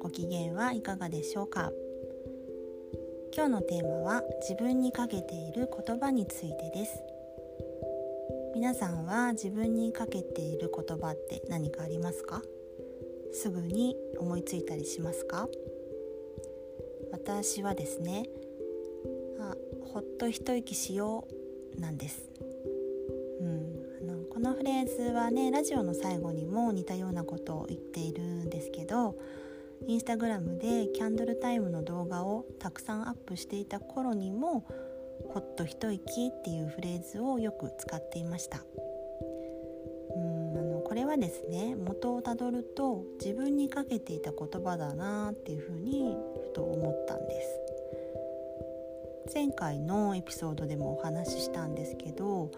ご機嫌はいかがでしょうか？今日のテーマは自分にかけている言葉についてです。皆さんは自分にかけている言葉って何かありますか？すぐに思いついたりしますか？私はですねあほっと一息しようなんです。このフレーズはねラジオの最後にも似たようなことを言っているんですけどインスタグラムでキャンドルタイムの動画をたくさんアップしていた頃にも「ほっと一息」っていうフレーズをよく使っていました。うんあのこれはですね元をたどると自分にかけていた言葉だなっていうふうにふと思ったんです。前回のエピソードでもお話ししたんですけど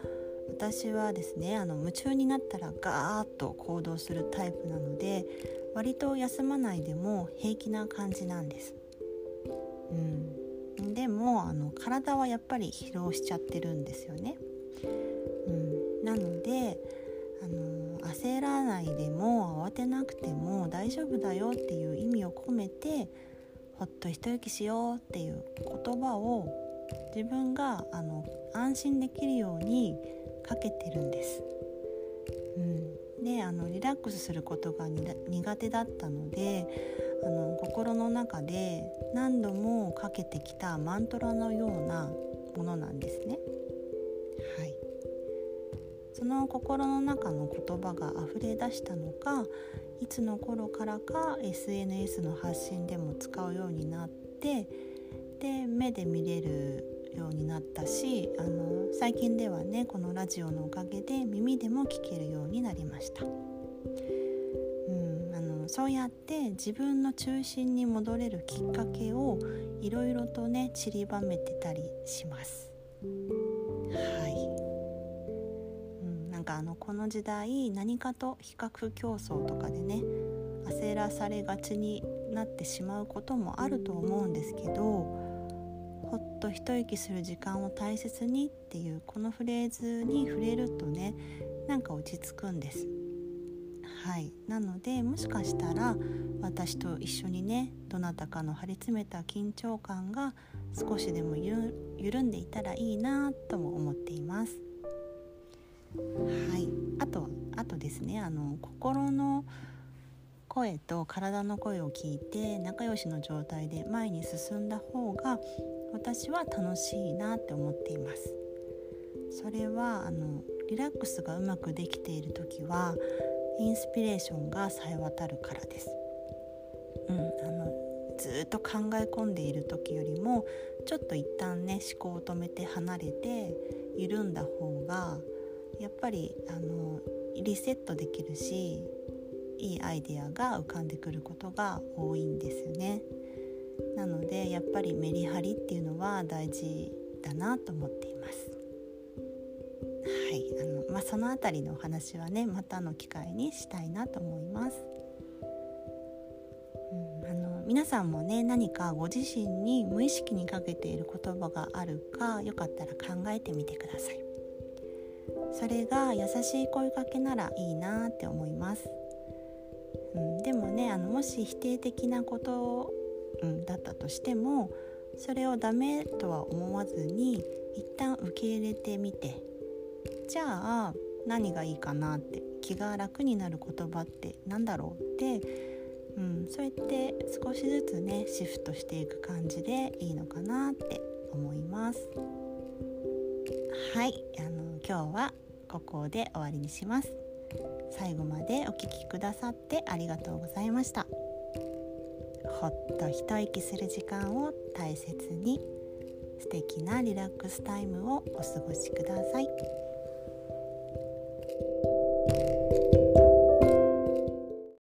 私はですねあの夢中になったらガーッと行動するタイプなので割と休まないでも平気な感じなんです。うん、でもあの体はやっぱり疲労しちゃってるんですよね。うん、なのであの焦らないでも慌てなくても大丈夫だよっていう意味を込めてほっと一息しようっていう言葉を自分があの安心できるようにかけてるんです。うん、であのリラックスすることが苦手だったのであの心の中で何度もかけてきたマントラのようなものなんですね。はい、その心の中の言葉が溢れ出したのかいつの頃からか SNS の発信でも使うようになってで目で見れるようになったしあの最近ではねこのラジオのおかげで耳でも聞けるようになりました。うんあのそうやって自分の中心に戻れるきっかけをいろいろとね散りばめてたりします。はい、うん、なんかあのこの時代何かと比較競争とかでね焦らされがちになってしまうこともあると思うんですけどほっと一息する時間を大切にっていうこのフレーズに触れるとねなんか落ち着くんです。はい。なのでもしかしたら私と一緒にねどなたかの張り詰めた緊張感が少しでも緩んでいたらいいなとも思っています。はい。あとあとですねあの心の声と体の声を聞いて仲良しの状態で前に進んだ方が私は楽しいなって思っています。それはあのリラックスがうまくできている時はインスピレーションがさえ渡るからです、うん、あのずっと考え込んでいる時よりもちょっと一旦ね思考を止めて離れて緩んだ方がやっぱりあのリセットできるしいいアイデアが浮かんでくることが多いんですよね。なのでやっぱりメリハリっていうのは大事だなと思っています。はいあのまあ、その辺りのお話はねまたの機会にしたいなと思います。うん、あの皆さんもね何かご自身に無意識にかけている言葉があるかよかったら考えてみてください。それが優しい声かけならいいなって思います。うん、でもねあのもし否定的なことうん、だったとしてもそれをダメとは思わずに一旦受け入れてみてじゃあ何がいいかなって気が楽になる言葉って何だろうって、うん、そうやって少しずつねシフトしていく感じでいいのかなって思います。はいあの今日はここで終わりにします。最後までお聴きくださってありがとうございました。ほっと一息する時間を大切に素敵なリラックスタイムをお過ごしください。